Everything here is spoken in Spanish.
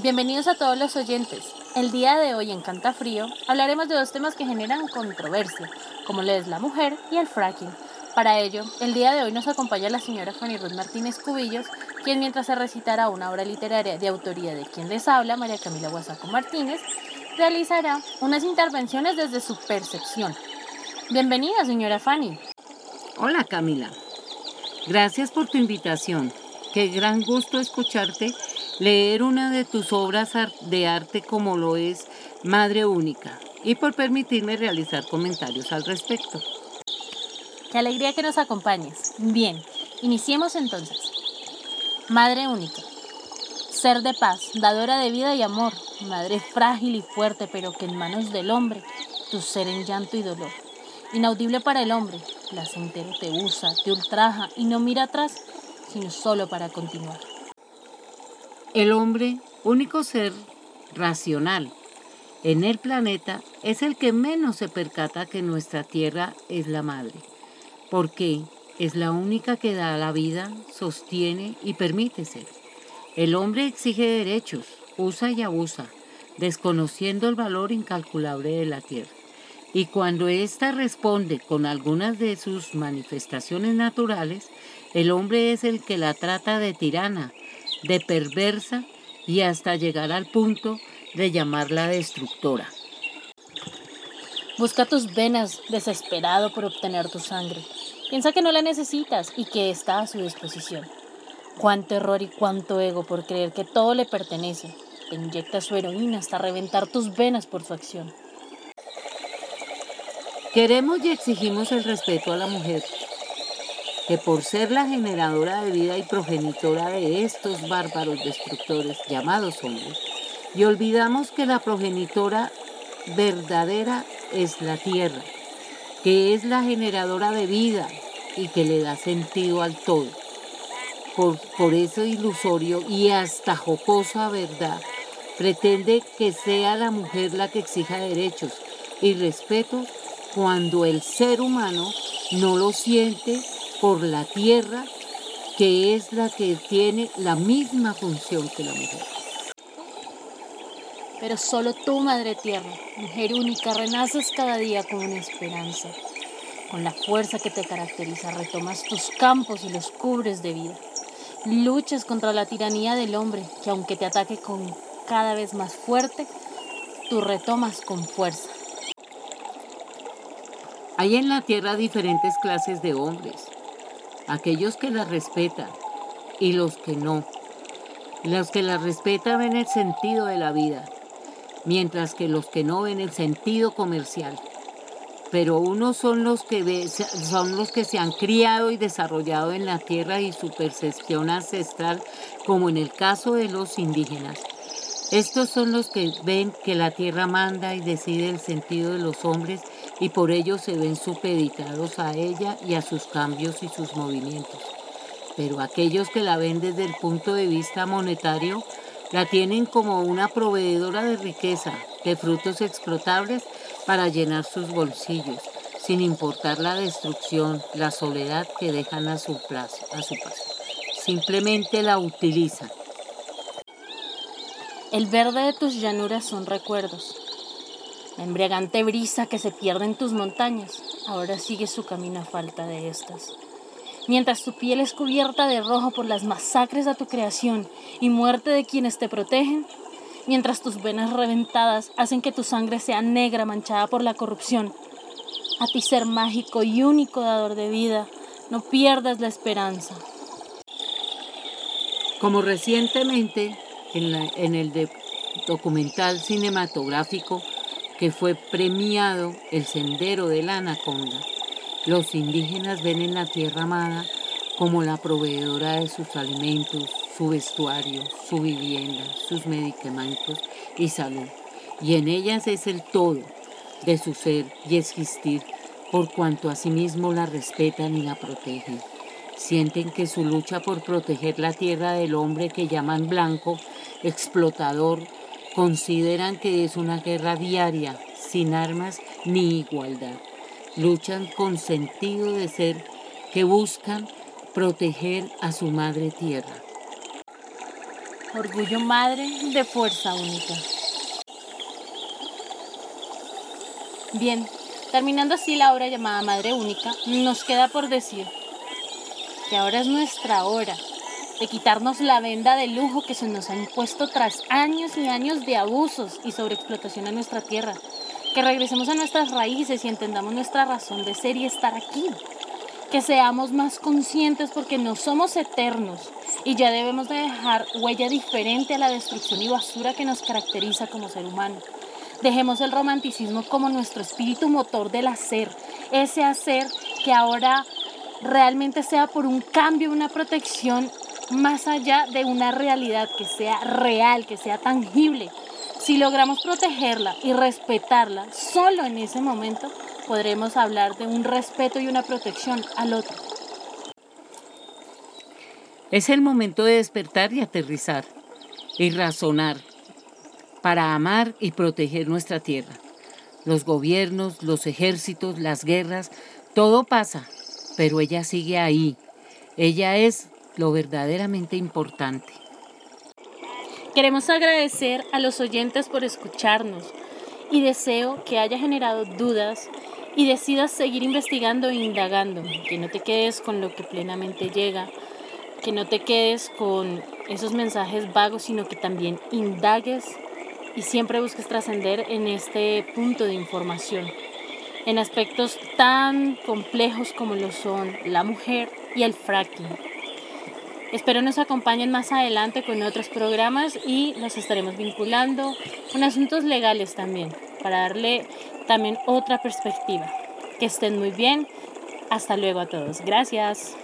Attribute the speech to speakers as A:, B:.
A: Bienvenidos a todos los oyentes. El día de hoy en Canta Frío hablaremos de dos temas que generan controversia, como lo es la mujer y el fracking. Para ello, el día de hoy nos acompaña la señora Fanny Ruth Martínez Cubillos, quien mientras se recitará una obra literaria de autoría de quien les habla, María Camila Guasaco Martínez, realizará unas intervenciones desde su percepción. Bienvenida, señora Fanny.
B: Hola, Camila. Gracias por tu invitación. Qué gran gusto escucharte leer una de tus obras de arte como lo es Madre Única y por permitirme realizar comentarios al respecto.
A: Qué alegría que nos acompañes. Bien, iniciemos entonces. Madre Única. Ser de paz, dadora de vida y amor, madre frágil y fuerte, pero que en manos del hombre, tu ser en llanto y dolor. Inaudible para el hombre, placentero te usa, te ultraja y no mira atrás, sino solo para continuar.
B: El hombre, único ser racional en el planeta, es el que menos se percata que nuestra tierra es la madre, porque es la única que da la vida, sostiene y permite ser. El hombre exige derechos, usa y abusa, desconociendo el valor incalculable de la tierra. Y cuando ésta responde con algunas de sus manifestaciones naturales, el hombre es el que la trata de tirana, de perversa y hasta llegar al punto de llamarla destructora.
A: Busca tus venas desesperado por obtener tu sangre. Piensa que no la necesitas y que está a su disposición. Cuánto error y cuánto ego por creer que todo le pertenece. Te inyecta su heroína hasta reventar tus venas por su acción.
B: Queremos y exigimos el respeto a la mujer, que por ser la generadora de vida y progenitora de estos bárbaros destructores llamados hombres, y olvidamos que la progenitora verdadera es la tierra, que es la generadora de vida y que le da sentido al todo. Por, por eso ilusorio y hasta jocosa verdad, pretende que sea la mujer la que exija derechos y respeto cuando el ser humano no lo siente por la tierra, que es la que tiene la misma función que la mujer.
A: Pero solo tú, Madre Tierra, mujer única, renaces cada día con una esperanza. Con la fuerza que te caracteriza, retomas tus campos y los cubres de vida. Luchas contra la tiranía del hombre, que aunque te ataque con cada vez más fuerte, tú retomas con fuerza.
B: Hay en la tierra diferentes clases de hombres, aquellos que la respetan y los que no. Los que la respetan ven el sentido de la vida, mientras que los que no ven el sentido comercial. Pero unos son los que son los que se han criado y desarrollado en la tierra y su percepción ancestral, como en el caso de los indígenas. Estos son los que ven que la tierra manda y decide el sentido de los hombres y por ello se ven supeditados a ella y a sus cambios y sus movimientos. Pero aquellos que la ven desde el punto de vista monetario, la tienen como una proveedora de riqueza, de frutos explotables para llenar sus bolsillos, sin importar la destrucción, la soledad que dejan a su, a su paso. Simplemente la utilizan.
A: El verde de tus llanuras son recuerdos, la embriagante brisa que se pierde en tus montañas ahora sigue su camino a falta de estas. Mientras tu piel es cubierta de rojo por las masacres a tu creación y muerte de quienes te protegen, mientras tus venas reventadas hacen que tu sangre sea negra manchada por la corrupción, a ti ser mágico y único dador de vida, no pierdas la esperanza.
B: Como recientemente en, en el documental cinematográfico que fue premiado el sendero de la anaconda, los indígenas ven en la tierra amada como la proveedora de sus alimentos, su vestuario, su vivienda, sus medicamentos y salud. Y en ellas es el todo de su ser y existir, por cuanto asimismo la respetan y la protegen. Sienten que su lucha por proteger la tierra del hombre que llaman blanco, explotador, Consideran que es una guerra diaria, sin armas ni igualdad. Luchan con sentido de ser que buscan proteger a su madre tierra.
A: orgullo madre de fuerza única. Bien, terminando así la obra llamada Madre Única, nos queda por decir que ahora es nuestra hora de quitarnos la venda de lujo que se nos ha impuesto tras años y años de abusos y sobreexplotación en nuestra tierra. Que regresemos a nuestras raíces y entendamos nuestra razón de ser y estar aquí. Que seamos más conscientes porque no somos eternos y ya debemos de dejar huella diferente a la destrucción y basura que nos caracteriza como ser humano. Dejemos el romanticismo como nuestro espíritu motor del hacer, ese hacer que ahora realmente sea por un cambio, una protección más allá de una realidad que sea real, que sea tangible. Si logramos protegerla y respetarla, solo en ese momento podremos hablar de un respeto y una protección al otro.
B: Es el momento de despertar y aterrizar y razonar para amar y proteger nuestra tierra. Los gobiernos, los ejércitos, las guerras, todo pasa, pero ella sigue ahí. Ella es lo verdaderamente importante.
A: Queremos agradecer a los oyentes por escucharnos y deseo que haya generado dudas y decidas seguir investigando e indagando, que no te quedes con lo que plenamente llega, que no te quedes con esos mensajes vagos, sino que también indagues y siempre busques trascender en este punto de información, en aspectos tan complejos como lo son la mujer y el fracking. Espero nos acompañen más adelante con otros programas y nos estaremos vinculando con asuntos legales también, para darle también otra perspectiva. Que estén muy bien. Hasta luego a todos. Gracias.